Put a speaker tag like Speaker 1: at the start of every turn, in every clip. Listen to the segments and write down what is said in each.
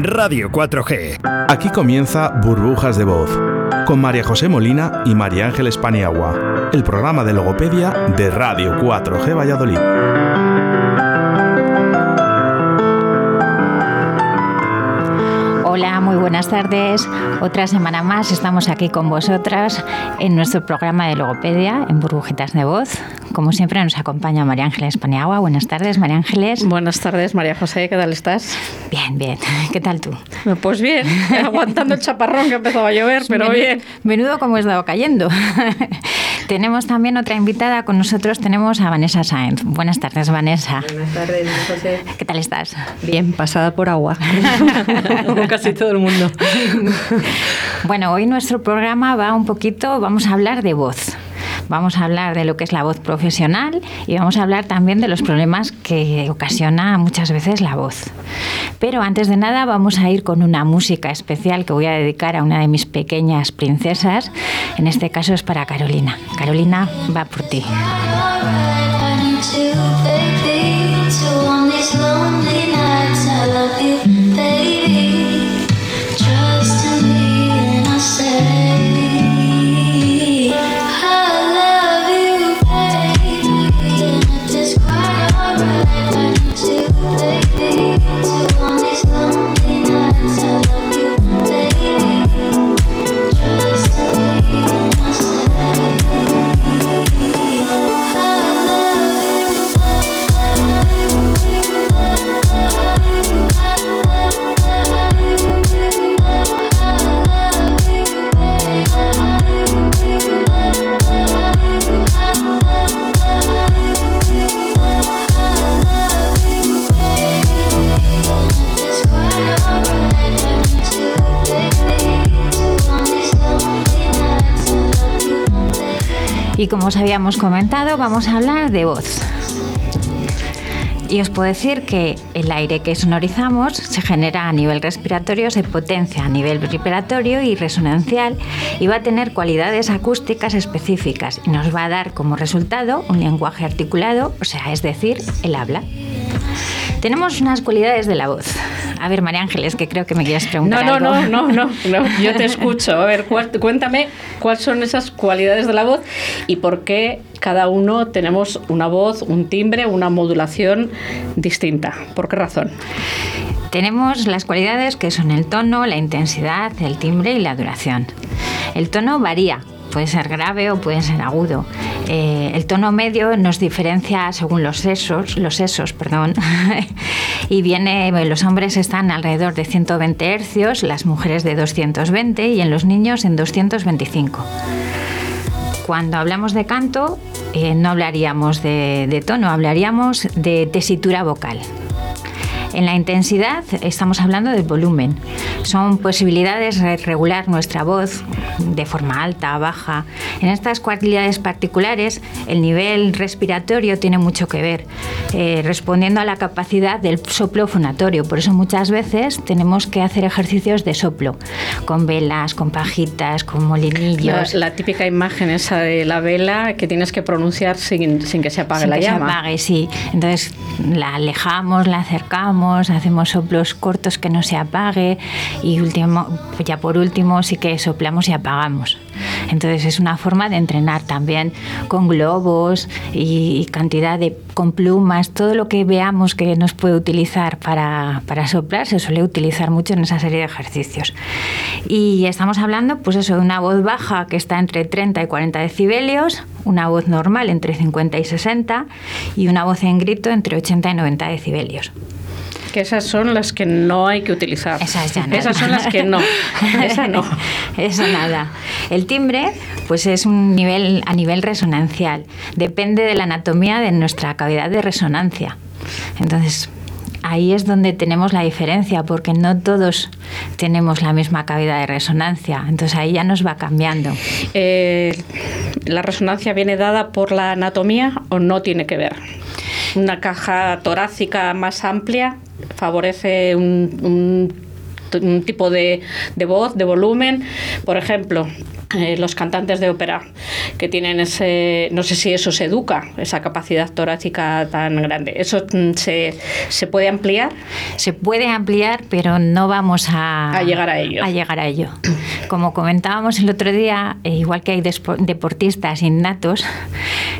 Speaker 1: Radio 4G.
Speaker 2: Aquí comienza Burbujas de Voz, con María José Molina y María Ángeles Paniagua, el programa de logopedia de Radio 4G Valladolid.
Speaker 3: Hola, muy buenas tardes. Otra semana más estamos aquí con vosotras en nuestro programa de logopedia en Burbujitas de Voz. Como siempre nos acompaña María Ángeles Paniagua. Buenas tardes, María Ángeles.
Speaker 4: Buenas tardes, María José. ¿Qué tal estás?
Speaker 3: Bien, bien. ¿Qué tal tú?
Speaker 4: Pues bien, aguantando el chaparrón que empezó a llover, pero
Speaker 3: Menudo-
Speaker 4: bien.
Speaker 3: Menudo como he estado cayendo. tenemos también otra invitada con nosotros. Tenemos a Vanessa Sáenz. Buenas tardes, Vanessa.
Speaker 5: Buenas tardes, José.
Speaker 3: ¿Qué tal estás?
Speaker 5: Bien, pasada por agua. Como casi todo el mundo.
Speaker 3: Bueno, hoy nuestro programa va un poquito, vamos a hablar de voz. Vamos a hablar de lo que es la voz profesional y vamos a hablar también de los problemas que ocasiona muchas veces la voz. Pero antes de nada vamos a ir con una música especial que voy a dedicar a una de mis pequeñas princesas. En este caso es para Carolina. Carolina va por ti. Y como os habíamos comentado, vamos a hablar de voz. Y os puedo decir que el aire que sonorizamos se genera a nivel respiratorio, se potencia a nivel respiratorio y resonancial y va a tener cualidades acústicas específicas y nos va a dar como resultado un lenguaje articulado, o sea, es decir, el habla. Tenemos unas cualidades de la voz. A ver, María Ángeles, que creo que me quieres
Speaker 4: No,
Speaker 3: preguntar
Speaker 4: no,
Speaker 3: algo.
Speaker 4: no, no, no, no, yo te escucho. A ver, cuéntame cuáles son esas cualidades de la voz y por qué cada uno tenemos una voz, un timbre, una modulación distinta. ¿Por qué razón?
Speaker 3: Tenemos las cualidades que son el tono, la intensidad, el timbre y la duración. El tono varía, puede ser grave o puede ser agudo. Eh, el tono medio nos diferencia según los sesos, los perdón. y viene, los hombres están alrededor de 120 hercios, las mujeres de 220 y en los niños en 225. Cuando hablamos de canto, eh, no hablaríamos de, de tono, hablaríamos de tesitura vocal. En la intensidad estamos hablando del volumen. Son posibilidades de regular nuestra voz de forma alta, baja. En estas cualidades particulares, el nivel respiratorio tiene mucho que ver, eh, respondiendo a la capacidad del soplo fonatorio. Por eso muchas veces tenemos que hacer ejercicios de soplo, con velas, con pajitas, con
Speaker 4: La,
Speaker 3: molinillos.
Speaker 4: la típica imagen esa de la vela que tienes que pronunciar sin, sin que se apague
Speaker 3: Sin
Speaker 4: la
Speaker 3: que se
Speaker 4: llama.
Speaker 3: apague, sí. Entonces la alejamos, la acercamos hacemos soplos cortos que no se apague y último, ya por último sí que soplamos y apagamos. Entonces es una forma de entrenar también con globos y cantidad de con plumas, todo lo que veamos que nos puede utilizar para, para soplar se suele utilizar mucho en esa serie de ejercicios. Y estamos hablando pues eso de una voz baja que está entre 30 y 40 decibelios, una voz normal entre 50 y 60 y una voz en grito entre 80 y 90 decibelios.
Speaker 4: Que esas son las que no hay que utilizar.
Speaker 3: Esas ya nada.
Speaker 4: Esas son las que no. Esa no.
Speaker 3: Eso nada. El timbre, pues es un nivel a nivel resonancial. Depende de la anatomía de nuestra cavidad de resonancia. Entonces, ahí es donde tenemos la diferencia, porque no todos tenemos la misma cavidad de resonancia. Entonces ahí ya nos va cambiando.
Speaker 4: Eh, ¿La resonancia viene dada por la anatomía o no tiene que ver? Una caja torácica más amplia favorece un, un, un tipo de, de voz, de volumen. Por ejemplo, eh, los cantantes de ópera que tienen ese, no sé si eso se educa, esa capacidad torácica tan grande. ¿Eso mm, se, se puede ampliar?
Speaker 3: Se puede ampliar, pero no vamos a,
Speaker 4: A llegar a ello.
Speaker 3: a llegar a ello. Como comentábamos el otro día, eh, igual que hay deportistas innatos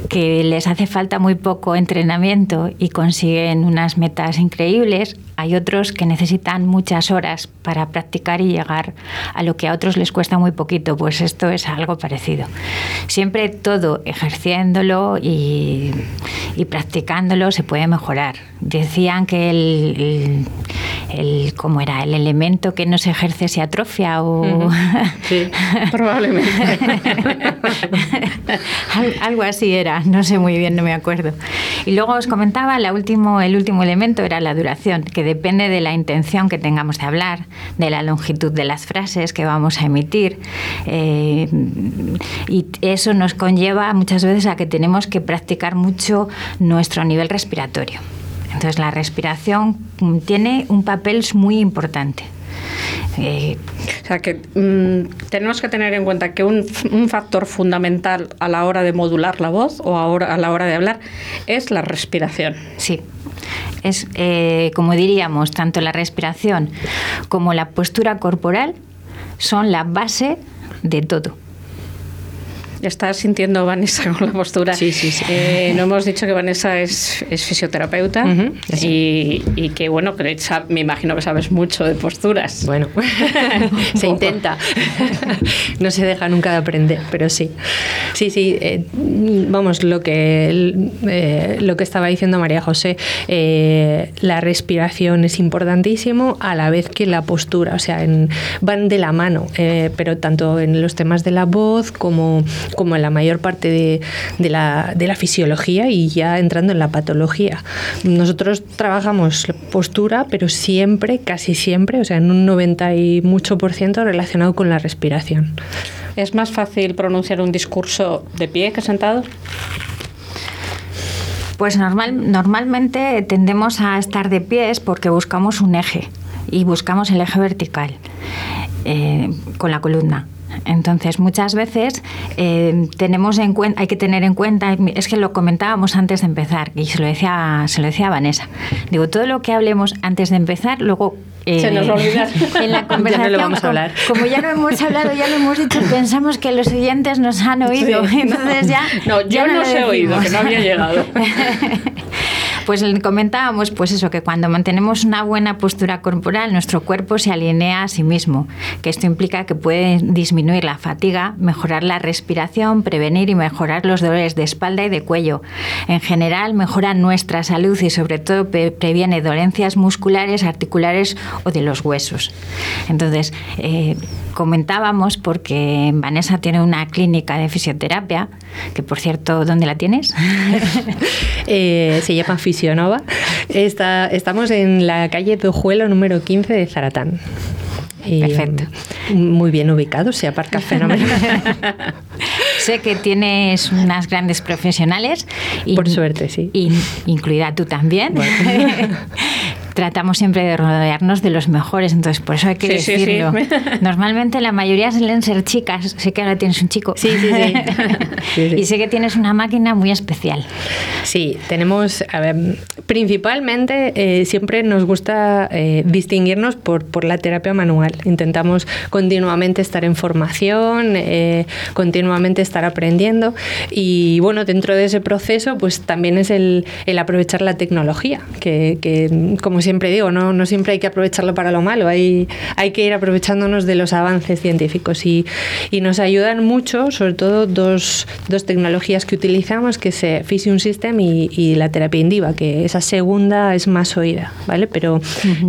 Speaker 3: que les hace falta muy poco entrenamiento y consiguen unas metas increíbles, hay otros que necesitan muchas horas para practicar y llegar a lo que a otros les cuesta muy poquito. Pues esto es algo parecido. Siempre todo ejerciéndolo y, y practicándolo se puede mejorar. Decían que el, el, el- ¿cómo era? el elemento que no se ejerce se atrofia o
Speaker 4: Sí, probablemente.
Speaker 3: Al- algo así era, no sé muy bien, no me acuerdo. Y luego os comentaba, la último, el último elemento era la duración, que depende de la intención que tengamos de hablar, de la longitud de las frases que vamos a emitir. eh, y eso nos conlleva muchas veces a que tenemos que practicar mucho nuestro nivel respiratorio. Entonces la respiración tiene un papel muy importante. Eh,
Speaker 4: O sea que mm, tenemos que tener en cuenta que un, un factor fundamental a la hora de modular la voz o a la hora de hablar es la respiración.
Speaker 3: Sí. Es, eh, como diríamos, tanto la respiración como la postura corporal son la base de todo.
Speaker 4: ¿Estás sintiendo, Vanessa, con la postura?
Speaker 5: Sí, sí, sí.
Speaker 4: Eh, no hemos dicho que Vanessa es, es fisioterapeuta y, y que, bueno, que me imagino que sabes mucho de posturas.
Speaker 5: Bueno, se intenta. no se deja nunca de aprender, pero sí. Sí, sí. eh, vamos, lo que, eh, lo que estaba diciendo María José, la respiración es importantísimo a la vez que la postura. O sea, en- van de la mano, pero tanto en los temas de la voz como, como en la mayor parte de, de la, de la fisiología y ya entrando en la patología. Nosotros trabajamos postura, pero siempre, casi siempre, o sea, en un 90 y mucho por ciento relacionado con la respiración.
Speaker 4: ¿Es más fácil pronunciar un discurso de pie que sentado?
Speaker 3: Pues normal, normalmente tendemos a estar de pies porque buscamos un eje y buscamos el eje vertical eh, con la columna. Entonces, muchas veces eh, tenemos en cuenta, hay que tener en cuenta, es que lo comentábamos antes de empezar, y se lo decía, se lo decía a Vanessa. Digo, todo lo que hablemos antes de empezar, luego eh,
Speaker 4: Se nos va a olvidar.
Speaker 3: En la
Speaker 5: Ya no lo
Speaker 3: conversación,
Speaker 5: vamos a
Speaker 3: como-
Speaker 5: hablar.
Speaker 3: Como, ya lo hemos hablado, ya lo hemos dicho, pensamos que los oyentes nos han oído.
Speaker 4: Sí.
Speaker 3: Entonces ya.
Speaker 4: No, yo
Speaker 3: ya
Speaker 4: no
Speaker 3: lo
Speaker 4: os he oído, que no había llegado.
Speaker 3: Pues comentábamos pues eso, que cuando mantenemos una buena postura corporal, nuestro cuerpo se alinea a sí mismo, que esto implica que puede disminuir la fatiga, mejorar la respiración, prevenir y mejorar los dolores de espalda y de cuello. En general, mejora nuestra salud y sobre todo previene dolencias musculares, articulares o de los huesos. Entonces, eh, comentábamos porque Vanessa tiene una clínica de fisioterapia, que por cierto, ¿dónde la tienes?
Speaker 5: Eh, se llama Fisionova. Está, estamos en la calle Pejuelo número 15 de Zaratán. Y,
Speaker 3: Perfecto.
Speaker 5: mm, Muy bien ubicado, se aparca fenomenal.
Speaker 3: Sé que tienes unas grandes profesionales.
Speaker 5: Por suerte, sí.
Speaker 3: in- incluida tú también. tratamos siempre de rodearnos de los mejores, entonces por eso hay que decirlo. Normalmente la mayoría suelen ser chicas, sé que ahora tienes un chico.
Speaker 5: Sí, sí,
Speaker 3: sí. y sé que tienes una máquina muy especial.
Speaker 5: Sí, tenemos, a ver, principalmente eh, siempre nos gusta eh, distinguirnos por, por la terapia manual. Intentamos continuamente estar en formación, eh, continuamente estar aprendiendo y bueno, dentro de ese proceso pues también es el, el aprovechar la tecnología, que, que como siempre digo, no, no siempre hay que aprovecharlo para lo malo, hay, hay que ir aprovechándonos de los avances científicos y, y nos ayudan mucho, sobre todo dos, dos, tecnologías que utilizamos, que es eh, Fusion System y, y, la terapia indiva, que esa segunda es más oída, ¿vale? Pero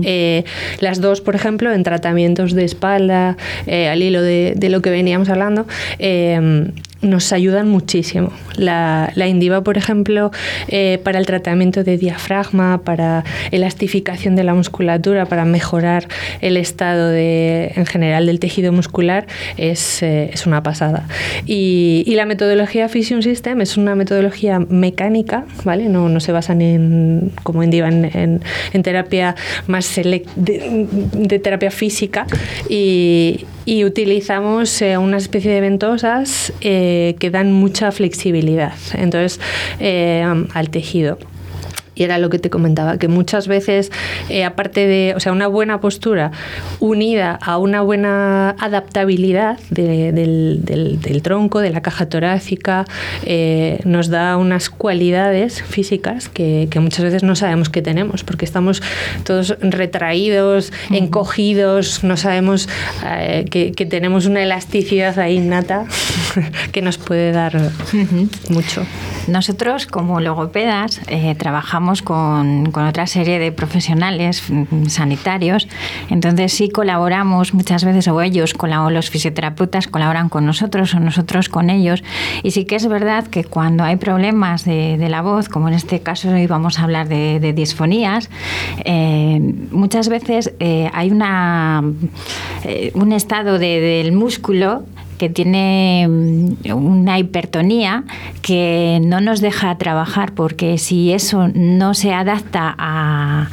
Speaker 5: eh, las dos, por ejemplo, en tratamientos de espalda, eh, al hilo de, de, lo que veníamos hablando, eh, nos ayudan muchísimo. La, la Indiva, por ejemplo, eh, para el tratamiento de diafragma, para elastificación de la musculatura, para mejorar el estado de, en general del tejido muscular, es, eh, es una pasada. Y, y, la metodología Fusion System es una metodología mecánica, ¿vale? No, no se basan en, como Indiva, en, en, en terapia más select, de, de, terapia física y, y utilizamos eh, una especie de ventosas eh, que dan mucha flexibilidad entonces eh, al tejido. Y era lo que te comentaba, que muchas veces, eh, aparte de, o sea, una buena postura unida a una buena adaptabilidad de, del, del, del, tronco, de la caja torácica, eh, nos da unas cualidades físicas que, que, muchas veces no sabemos que tenemos, porque estamos todos retraídos, uh -huh. encogidos, no sabemos eh, que, que, tenemos una elasticidad ahí innata que nos puede dar uh -huh. mucho.
Speaker 3: Nosotros, como logopedas, eh, con, otra serie de profesionales mm, sanitarios, entonces sí colaboramos muchas veces, o ellos, o los fisioterapeutas colaboran con nosotros, o nosotros con ellos, y sí que es verdad que cuando hay problemas de, la voz, como en este caso hoy vamos a hablar de, de disfonías, eh, muchas veces eh, hay una, eh, un estado de, del músculo que tiene mm, una hipertonía que no nos deja trabajar porque si eso no se adapta a,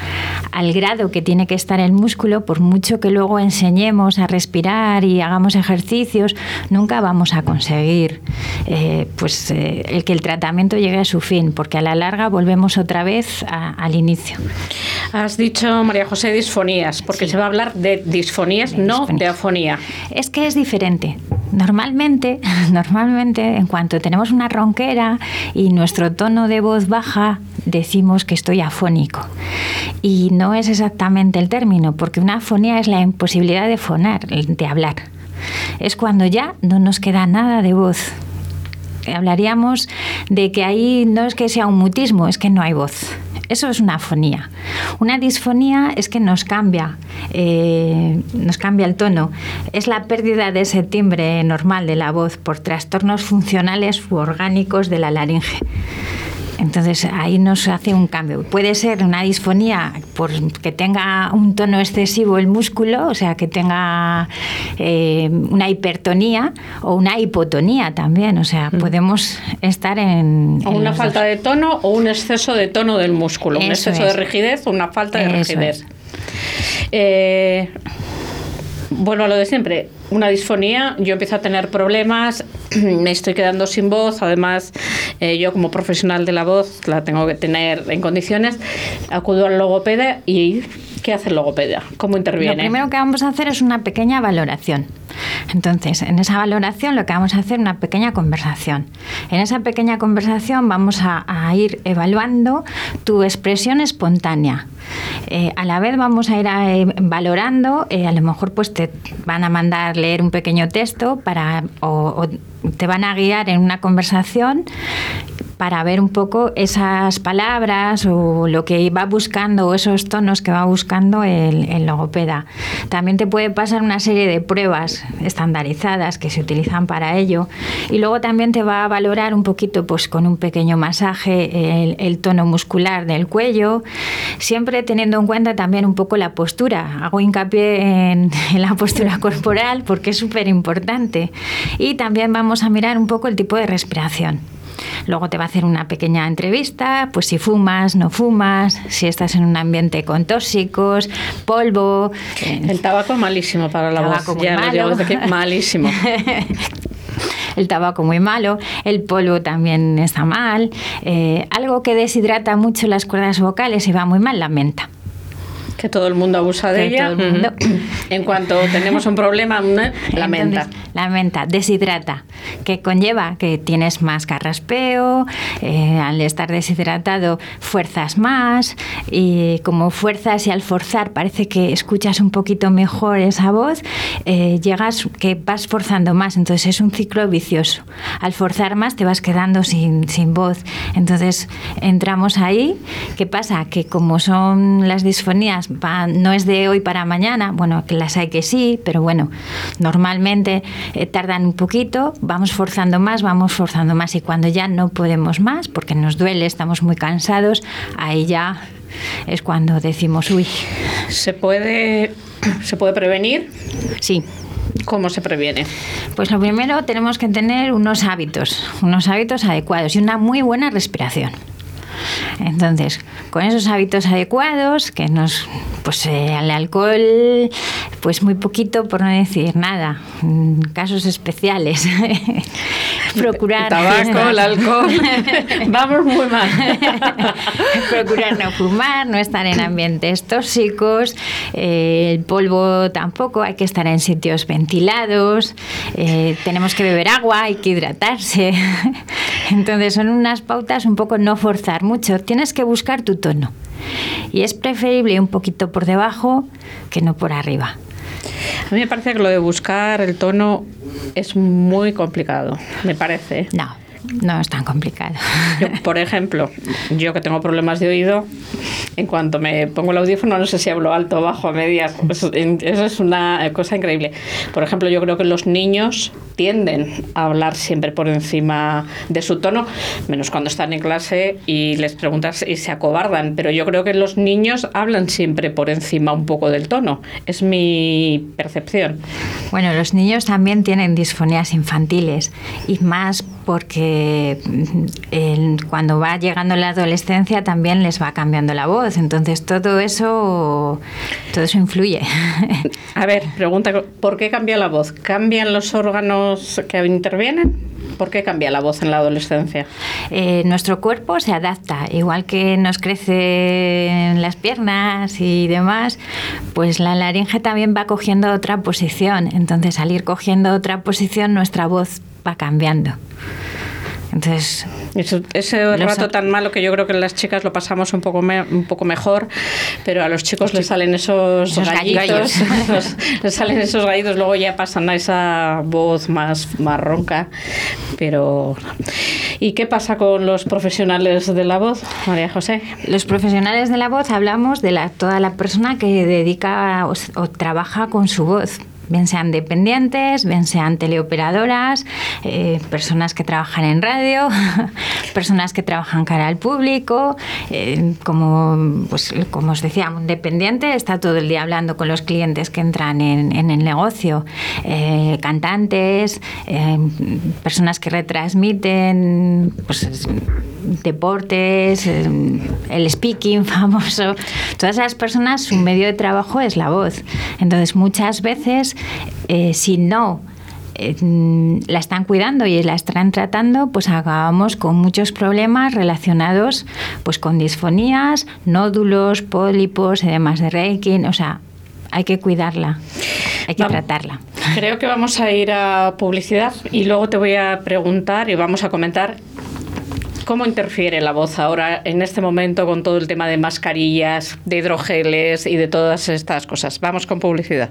Speaker 3: al grado que tiene que estar el músculo, por mucho que luego enseñemos a respirar y hagamos ejercicios, nunca vamos a conseguir eh, pues, eh, el que el tratamiento llegue a su fin, porque a la larga volvemos otra vez a, al inicio.
Speaker 4: Has dicho, María José, disfonías, porque sí. se va a hablar de disfonías, de no disfonía. de afonía.
Speaker 3: Es que es diferente. Normalmente, normalmente, en cuanto tenemos una ronquera y nuestro tono de voz baja, decimos que estoy afónico. Y no es exactamente el término, porque una afonía es la imposibilidad de fonar, de hablar. Es cuando ya no nos queda nada de voz. Hablaríamos de que ahí no es que sea un mutismo, es que no hay voz. Eso es una afonía. Una disfonía es que nos cambia, eh, nos cambia el tono. Es la pérdida de ese timbre normal de la voz por trastornos funcionales u orgánicos de la laringe. Entonces ahí nos hace un cambio. Puede ser una disfonía porque tenga un tono excesivo el músculo, o sea, que tenga eh, una hipertonía o una hipotonía también. O sea, mm. podemos estar en.
Speaker 4: O una falta dos. de tono o un exceso de tono del músculo. Eso un exceso es. de rigidez o una falta de Eso rigidez. Eh, vuelvo a lo de siempre una disfonía, yo empiezo a tener problemas, me estoy quedando sin voz, además eh, yo como profesional de la voz la tengo que tener en condiciones, acudo al logopeda y ¿qué hace el logopeda? ¿Cómo interviene?
Speaker 3: Lo primero que vamos a hacer es una pequeña valoración. Entonces, en esa valoración lo que vamos a hacer es una pequeña conversación. En esa pequeña conversación vamos a, a ir evaluando tu expresión espontánea. Eh, a la vez vamos a ir a, eh, valorando, eh, a lo mejor pues te van a mandar leer un pequeño texto para, o, o te van a guiar en una conversación para ver un poco esas palabras o lo que va buscando o esos tonos que va buscando el, el, logopeda. También te puede pasar una serie de pruebas estandarizadas que se utilizan para ello y luego también te va a valorar un poquito pues con un pequeño masaje el, tono muscular del cuello, siempre teniendo en cuenta también un poco la postura. Hago hincapié en, en la postura corporal porque es súper importante y también vamos a mirar un poco el tipo de respiración. Luego te va a hacer una pequeña entrevista, pues si fumas, no fumas, si estás en un ambiente con tóxicos, polvo.
Speaker 4: El tabaco es malísimo para la voz.
Speaker 3: Ya lo
Speaker 4: malísimo.
Speaker 3: el tabaco muy malo, el polvo también está mal, eh, algo que deshidrata mucho las cuerdas vocales y va muy mal, la menta.
Speaker 4: Que todo el mundo abusa de ella. En cuanto tenemos un problema, la menta.
Speaker 3: La menta deshidrata, que conlleva que tienes más carraspeo, eh, al estar deshidratado fuerzas más y como fuerzas y al forzar parece que escuchas un poquito mejor esa voz, eh, llegas que vas forzando más, entonces es un ciclo vicioso. Al forzar más te vas quedando sin, sin voz, entonces entramos ahí. ¿Qué pasa? Que como son las disfonías no es de hoy para mañana, bueno, que las hay que sí, pero bueno, normalmente eh, tardan un poquito, vamos forzando más, vamos forzando más y cuando ya no podemos más, porque nos duele, estamos muy cansados, ahí ya es cuando decimos, uy.
Speaker 4: ¿Se puede, ¿se puede prevenir?
Speaker 3: Sí.
Speaker 4: ¿Cómo se previene?
Speaker 3: Pues lo primero tenemos que tener unos hábitos, unos hábitos adecuados y una muy buena respiración. Entonces, con esos hábitos adecuados, que nos, pues eh, al alcohol, pues muy poquito, por no decir nada, casos especiales. Procurar.
Speaker 4: tabaco, el alcohol, vamos muy mal.
Speaker 3: Procurar no fumar, no estar en ambientes tóxicos, eh, el polvo tampoco, hay que estar en sitios ventilados, eh, tenemos que beber agua, hay que hidratarse. Entonces, son unas pautas un poco no mucho, tienes que buscar tu tono. Y es preferible un poquito por debajo que no por arriba.
Speaker 4: A mí me parece que lo de buscar el tono es muy complicado, me parece.
Speaker 3: No. No es tan complicado.
Speaker 4: por ejemplo, yo que tengo problemas de oído, en cuanto me pongo el audífono, no sé si hablo alto, bajo, a medias. Eso, es una cosa increíble. Por ejemplo, yo creo que los niños tienden a hablar siempre por encima de su tono, menos cuando están en clase y les preguntas y se acobardan. Pero yo creo que los niños hablan siempre por encima un poco del tono. Es mi percepción.
Speaker 3: Bueno, los niños también tienen disfonías infantiles y más porque mm, cuando va llegando la adolescencia también les va cambiando la voz. Entonces todo eso, todo eso influye.
Speaker 4: A ver, pregunta, ¿por qué cambia la voz? ¿Cambian los órganos que intervienen? ¿Por qué cambia la voz en la adolescencia?
Speaker 3: Eh, nuestro cuerpo se adapta, igual que nos crecen las piernas y demás, pues la laringe también va cogiendo otra posición. Entonces, al ir cogiendo otra posición, nuestra voz va cambiando. Entonces,
Speaker 4: ese rato tan malo que yo creo que las chicas lo pasamos un poco un poco mejor, pero a los chicos les salen esos, gallitos, les salen esos gallitos, luego ya pasan a esa voz más, más ronca. Pero ¿y qué pasa con los profesionales de la voz, María José?
Speaker 3: Los profesionales de la voz hablamos de la, toda la persona que dedica o trabaja con su voz bien sean dependientes, bien sean teleoperadoras, eh, personas que trabajan en radio, personas que trabajan cara al público, eh, como, pues, como os decía, un dependiente está todo el día hablando con los clientes que entran en, el negocio, eh, cantantes, personas que retransmiten pues, deportes, el speaking famoso, todas esas personas su medio de trabajo es la voz. Entonces muchas veces eh, si no eh, la están cuidando y la están tratando, pues acabamos con muchos problemas relacionados pues con disfonías, nódulos, pólipos, además de Reiki, o sea, hay que cuidarla, hay que tratarla.
Speaker 4: Creo que vamos a ir a publicidad y luego te voy a preguntar y vamos a comentar ¿Cómo interfiere la voz ahora en este momento con todo el tema de mascarillas, de hidrogeles y de todas estas cosas? Vamos con publicidad.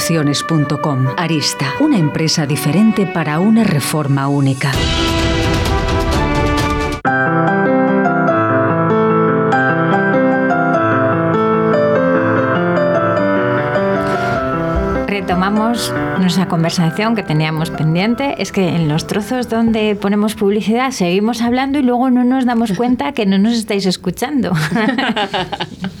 Speaker 6: reformas@aristaconstrucciones.com Arista, una empresa diferente para una reforma única.
Speaker 3: retomamos nuestra conversación que teníamos pendiente. Es que en los trozos donde ponemos publicidad seguimos hablando y luego no nos damos cuenta que no nos estáis escuchando.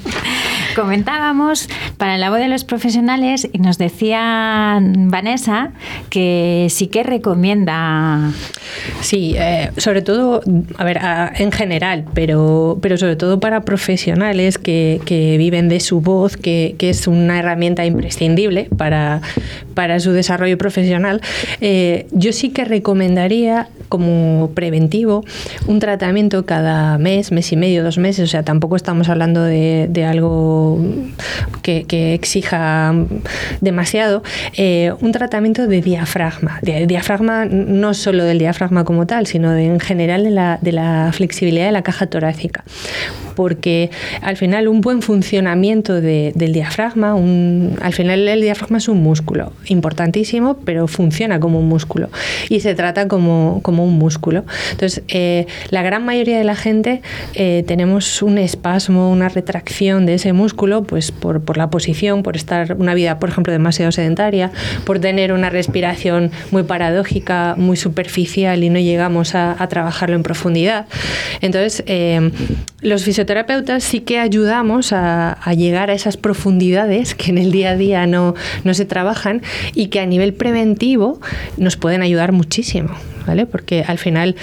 Speaker 3: Comentábamos para la voz de los profesionales y nos decía Vanessa que sí que recomienda.
Speaker 5: Sí, eh, sobre todo, a ver, en general, pero, pero sobre todo para profesionales que, que viven de su voz, que, que, es una herramienta imprescindible para, para su desarrollo profesional, eh, yo sí que recomendaría como preventivo un tratamiento cada mes, mes y medio, dos meses, o sea, tampoco estamos hablando de, de algo que, que, exija demasiado, eh, un tratamiento de diafragma, de diafragma no solo del diafragma como tal, sino de, en general de la, de la flexibilidad de la caja torácica, porque al final un buen funcionamiento de, del diafragma, un, al final el diafragma es un músculo importantísimo, pero funciona como un músculo y se trata como, como un músculo. Entonces, eh, la gran mayoría de la gente eh, tenemos un espasmo, una retracción de ese músculo, pues por, por, la posición, por estar una vida, por ejemplo, demasiado sedentaria, por tener una respiración muy paradójica, muy superficial y no llegamos a, trabajarlo en profundidad. Entonces, eh, los fisioterapeutas sí que ayudamos a, a, llegar a esas profundidades que en el día a día no, no se trabajan y que a nivel preventivo nos pueden ayudar muchísimo, ¿vale? Porque al final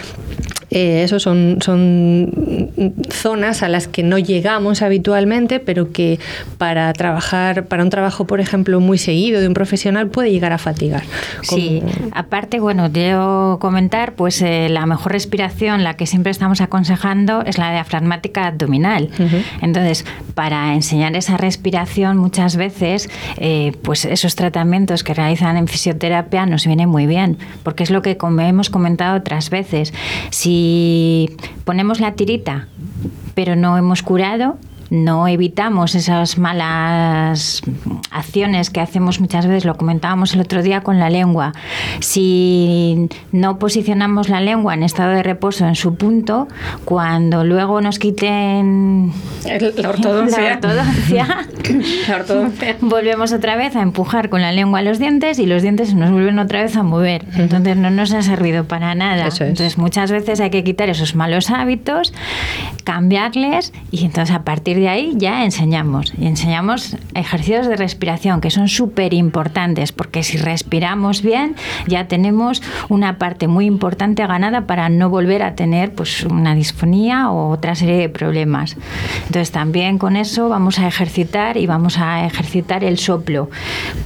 Speaker 5: eh, eso son, son zonas a las que no llegamos habitualmente, pero que para trabajar, para un trabajo, por ejemplo, muy seguido de un profesional puede llegar a fatigar.
Speaker 3: Sí, aparte, bueno, quiero comentar, pues eh, la mejor respiración, la que siempre estamos aconsejando, es la diafragmática abdominal. Uh -huh. Entonces, para enseñar esa respiración, muchas veces, eh, pues esos tratamientos que realizan en fisioterapia nos vienen muy bien, porque es lo que como hemos comentado otras veces. Si ponemos la tirita, pero no hemos curado, no evitamos esas malas acciones que hacemos muchas veces, lo comentábamos el otro día con la lengua. Si no posicionamos la lengua en estado de reposo en su punto, cuando luego nos quiten
Speaker 4: el, la ortodoncia,
Speaker 3: la ortodoncia,
Speaker 4: la ortodoncia,
Speaker 3: volvemos otra vez a empujar con la lengua los dientes y los dientes nos vuelven otra vez a mover. Entonces no nos ha servido para nada.
Speaker 5: Es.
Speaker 3: Entonces muchas veces hay que quitar esos malos hábitos, cambiarles y entonces a partir de ahí ya enseñamos. Y enseñamos ejercicios de respiración que son súper importantes porque si respiramos bien ya tenemos una parte muy importante ganada para no volver a tener pues una disfonía o otra serie de problemas. Entonces también con eso vamos a ejercitar y vamos a ejercitar el soplo.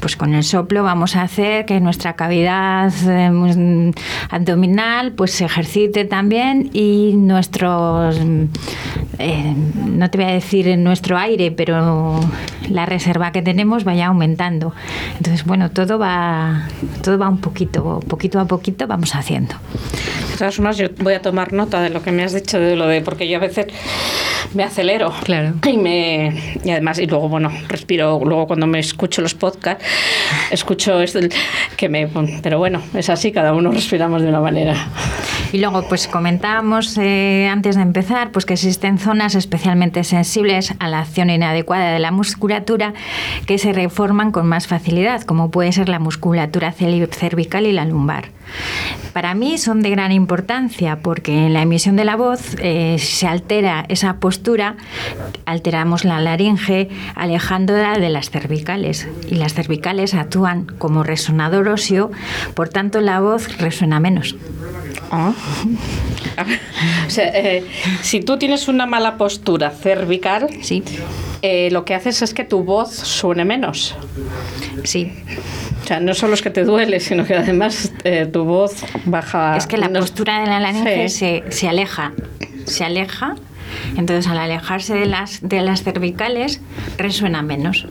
Speaker 3: Pues con el soplo vamos a hacer que nuestra cavidad eh, abdominal pues se ejercite también y nuestros eh, no te voy a decir salir nuestro aire, pero la reserva que tenemos vaya aumentando. Entonces, bueno, todo va, todo va un poquito, poquito a poquito vamos haciendo.
Speaker 4: De todas formas, yo voy a tomar nota de lo que me has dicho, de lo de, porque yo a veces me acelero.
Speaker 5: Claro.
Speaker 4: Y me y además y luego bueno, respiro luego cuando me escucho los podcasts, escucho esto que me pero bueno, es así, cada uno respiramos de una manera.
Speaker 3: Y luego, pues comentábamos eh, antes de empezar, pues que existen zonas especialmente sensibles a la acción inadecuada de la musculatura que se reforman con más facilidad, como puede ser la musculatura cervical y la lumbar. Para mí son de gran importancia porque en la emisión de la voz eh, se altera esa postura, alteramos la laringe alejándola de las cervicales y las cervicales actúan como resonador óseo, por tanto la voz resuena menos.
Speaker 4: Ah. O sea, eh, si tú tienes una mala postura cervical,
Speaker 3: Sí,
Speaker 4: eh, lo que haces es que tu voz suene menos.
Speaker 3: sí.
Speaker 4: O sea, no solo es que te duele, sino que además eh, tu voz baja.
Speaker 3: Es que la
Speaker 4: no-
Speaker 3: postura de la laringe
Speaker 4: Sí.
Speaker 3: se, se aleja, se aleja. Entonces, al alejarse de las, de las cervicales, resuena menos.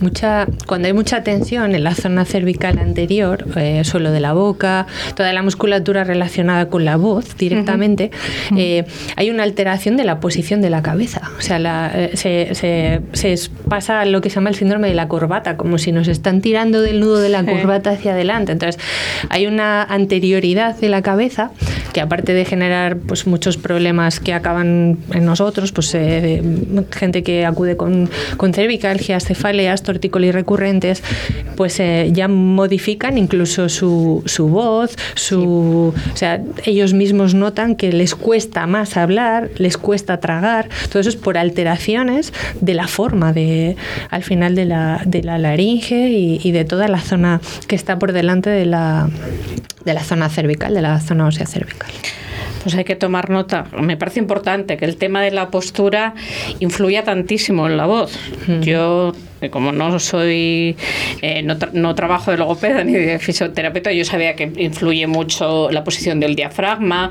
Speaker 5: Mucha, cuando hay mucha tensión en la zona cervical anterior, eh, suelo de la boca, toda la musculatura relacionada con la voz directamente, eh, hay una alteración de la posición de la cabeza. O sea, la- eh, se, se- se pasa lo que se llama el síndrome de la corbata, como si nos están tirando del nudo de la corbata hacia adelante. Entonces, hay una anterioridad de la cabeza que aparte de generar pues muchos problemas que acaban en nosotros, pues eh, gente que acude con, con cervicalgias, cefaleas, tortícolis recurrentes, pues eh, ya modifican incluso su, su voz, su, o sea, ellos mismos notan que les cuesta más hablar, les cuesta tragar, todo eso es por alteraciones de la forma de, al final de la, de la laringe y, y de toda la zona que está por delante de la, de la zona cervical, de la zona ósea cervical.
Speaker 4: Pues hay que tomar nota. Me parece importante que el tema de la postura influya tantísimo en la voz. Yo, eh, como no soy, eh, no, tra- no trabajo de logopeda ni de fisioterapeuta, yo sabía que influye mucho la posición del diafragma,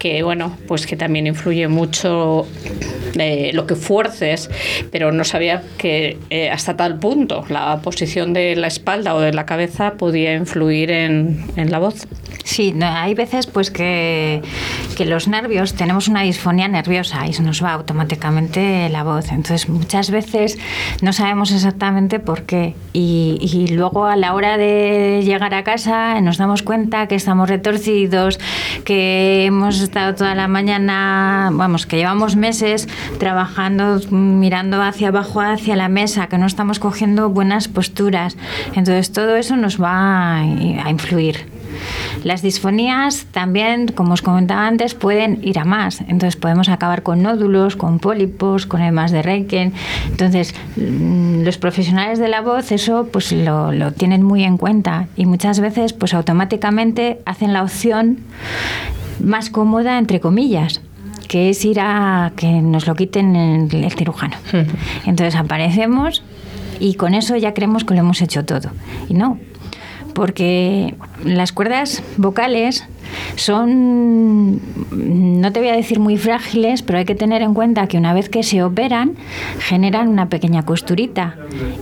Speaker 4: que bueno, pues que también influye mucho eh, lo que fuerces, pero no sabía que eh, hasta tal punto la posición de la espalda o de la cabeza podía influir en, en la voz.
Speaker 3: Sí, no, hay veces pues que, los nervios, tenemos una disfonía nerviosa y se nos va automáticamente la voz. Entonces muchas veces no sabemos exactamente por qué. Y, y luego a la hora de llegar a casa nos damos cuenta que estamos retorcidos, que hemos estado toda la mañana, vamos, que llevamos meses trabajando, mirando hacia abajo, hacia la mesa, que no estamos cogiendo buenas posturas. Entonces todo eso nos va a influir. Las disfonías también, como os comentaba antes, pueden ir a más. Entonces podemos acabar con nódulos, con pólipos, con emas de Reichen. Entonces mm, los profesionales de la voz eso pues lo, lo tienen muy en cuenta y muchas veces pues automáticamente hacen la opción más cómoda entre comillas que es ir a que nos lo quiten el, el cirujano. Entonces aparecemos y con eso ya creemos que lo hemos hecho todo. Y no, porque las cuerdas vocales son, no te voy a decir muy frágiles, pero hay que tener en cuenta que una vez que se operan, generan una pequeña costurita.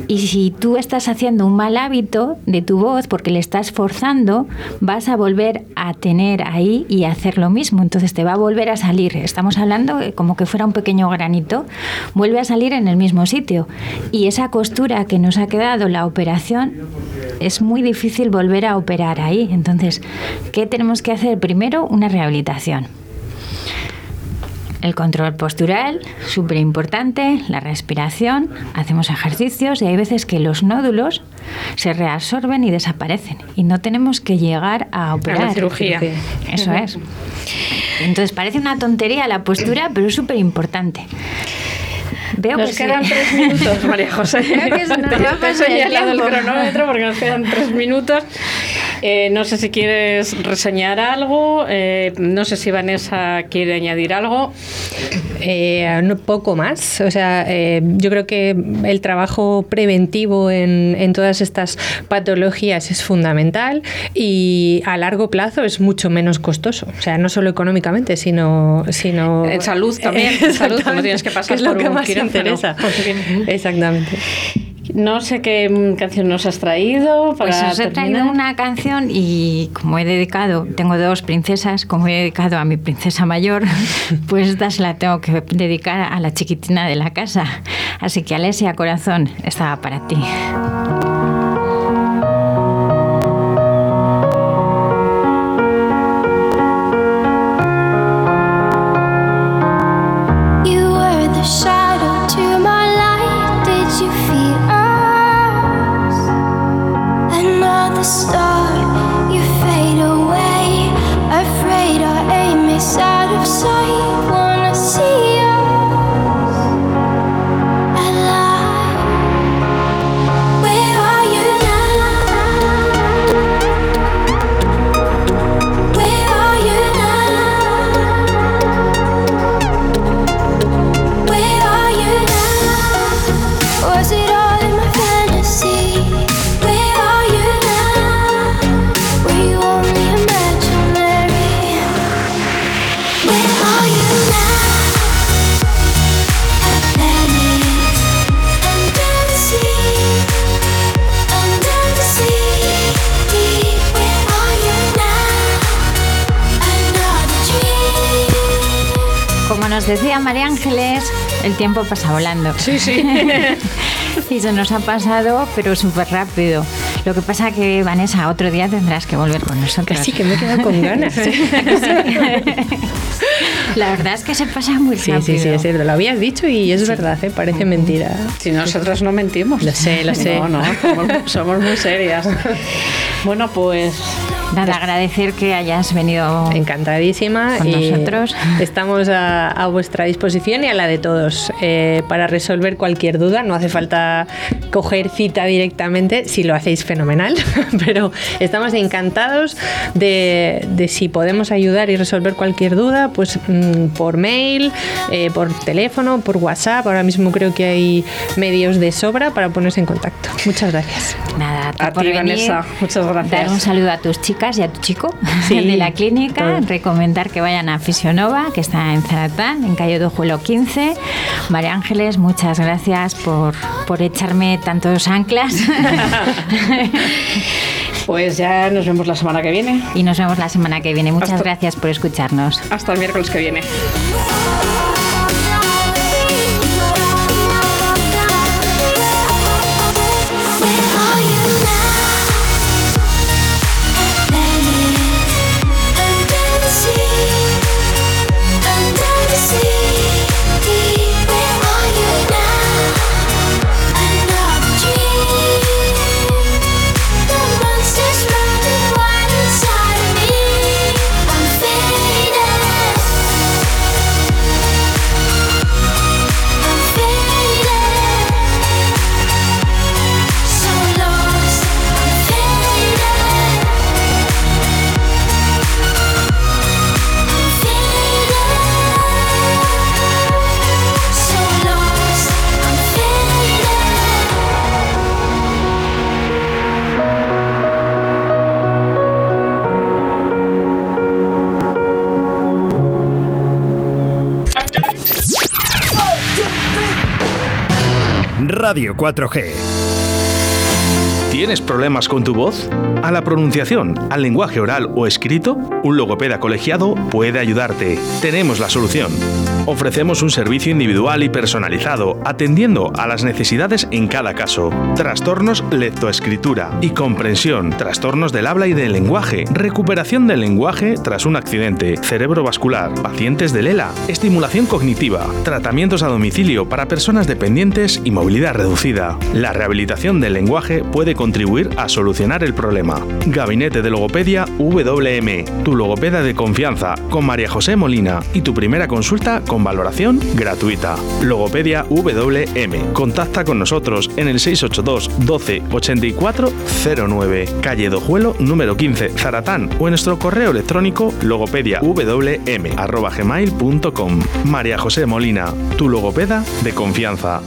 Speaker 3: Y si tú estás haciendo un mal hábito de tu voz porque le estás forzando, vas a volver a tener ahí y a hacer lo mismo. Entonces te va a volver a salir. Estamos hablando como que fuera un pequeño granito, vuelve a salir en el mismo sitio. Y esa costura que nos ha quedado la operación es muy difícil volver a operar ahí. Entonces, ¿qué tenemos que hacer? Primero, una rehabilitación. El control postural, súper importante, la respiración, hacemos ejercicios y hay veces que los nódulos se reabsorben y desaparecen y no tenemos que llegar a operar.
Speaker 4: cirugía.
Speaker 3: Eso es. Entonces parece una tontería la postura, pero es súper importante. Veo
Speaker 4: Nos
Speaker 3: que sí.
Speaker 4: quedan tres minutos, María José.
Speaker 3: Creo que se nos
Speaker 4: Te- te he señalado el cronómetro porque nos quedan tres minutos. Eh, no sé si quieres reseñar algo, eh, no sé si Vanessa quiere añadir algo.
Speaker 5: Eh, no, poco más. O sea, eh, yo creo que el trabajo preventivo en, en todas estas patologías es fundamental y a largo plazo es mucho menos costoso. O sea, no solo económicamente, sino... sino
Speaker 4: En salud también, en salud, no tienes que pasar
Speaker 5: es lo que
Speaker 4: un
Speaker 5: más
Speaker 4: quirófano.
Speaker 5: interesa. Exactamente.
Speaker 4: No sé qué mm, canción nos has traído para
Speaker 3: Pues os he traído una canción y como he dedicado, tengo dos princesas, como he dedicado a mi princesa mayor, pues esta se la tengo que dedicar a la chiquitina de la casa. Así que Alesia Corazón, estaba para ti. stop nos decía María Ángeles, el tiempo pasa volando.
Speaker 4: Sí, sí.
Speaker 3: Y se nos ha pasado, pero súper rápido. Lo que pasa que, Vanessa, otro día tendrás que volver con nosotros.
Speaker 5: Casi que me he quedado con ganas.
Speaker 3: La verdad es que se pasa muy
Speaker 5: Sí,
Speaker 3: rápido.
Speaker 5: sí, sí, es cierto. Lo habías dicho y es verdad, ¿eh? parece mentira.
Speaker 4: Si nosotros no mentimos.
Speaker 5: Lo sé, lo sé.
Speaker 4: No, no, somos, somos muy serias. Bueno, pues
Speaker 3: Nada, agradecer que hayas venido.
Speaker 5: Encantadísima
Speaker 3: Con
Speaker 5: y
Speaker 3: nosotros.
Speaker 5: estamos a, a vuestra disposición y a la de todos eh, para resolver cualquier duda. No hace falta coger cita directamente, si lo hacéis fenomenal, pero estamos encantados de, de si podemos ayudar y resolver cualquier duda, pues por mail, eh, por teléfono, por WhatsApp. Ahora mismo creo que hay medios de sobra para ponerse en contacto. Muchas gracias.
Speaker 3: Nada,
Speaker 4: A
Speaker 3: por
Speaker 4: ti,
Speaker 3: venir,
Speaker 4: Vanessa, muchas gracias.
Speaker 3: Dar un saludo a tus chicas y a tu chico
Speaker 5: Sí,
Speaker 3: de la clínica.
Speaker 5: todo.
Speaker 3: Recomendar que vayan a Fisionova, que está en Zaratán, en calle Dojuelo 15. María Ángeles, muchas gracias por, por echarme tantos anclas.
Speaker 4: Pues ya nos vemos la semana que viene.
Speaker 3: y nos vemos la semana que viene. Muchas
Speaker 4: Hasta-
Speaker 3: gracias por escucharnos.
Speaker 4: Hasta el miércoles que viene.
Speaker 1: Radio 4G.
Speaker 2: ¿Tienes problemas con tu voz? ¿A la pronunciación, al lenguaje oral o escrito? Un logopeda colegiado puede ayudarte. Tenemos la solución. Ofrecemos un servicio individual y personalizado, atendiendo a las necesidades en cada caso. Trastornos lectoescritura y comprensión, trastornos del habla y del lenguaje, recuperación del lenguaje tras un accidente, cerebrovascular, pacientes de ELA, estimulación cognitiva, tratamientos a domicilio para personas dependientes y movilidad reducida. La rehabilitación del lenguaje puede contribuir a solucionar el problema. Gabinete de Logopedia WM, tu logopeda de confianza, con María José Molina y tu primera consulta con valoración gratuita. Logopedia WM. Contacta con nosotros en el 682 12 84 09, calle Dojuelo número 15, Zaratán o en nuestro correo electrónico logopediawm@gmail.com. María José Molina, tu logopeda de confianza.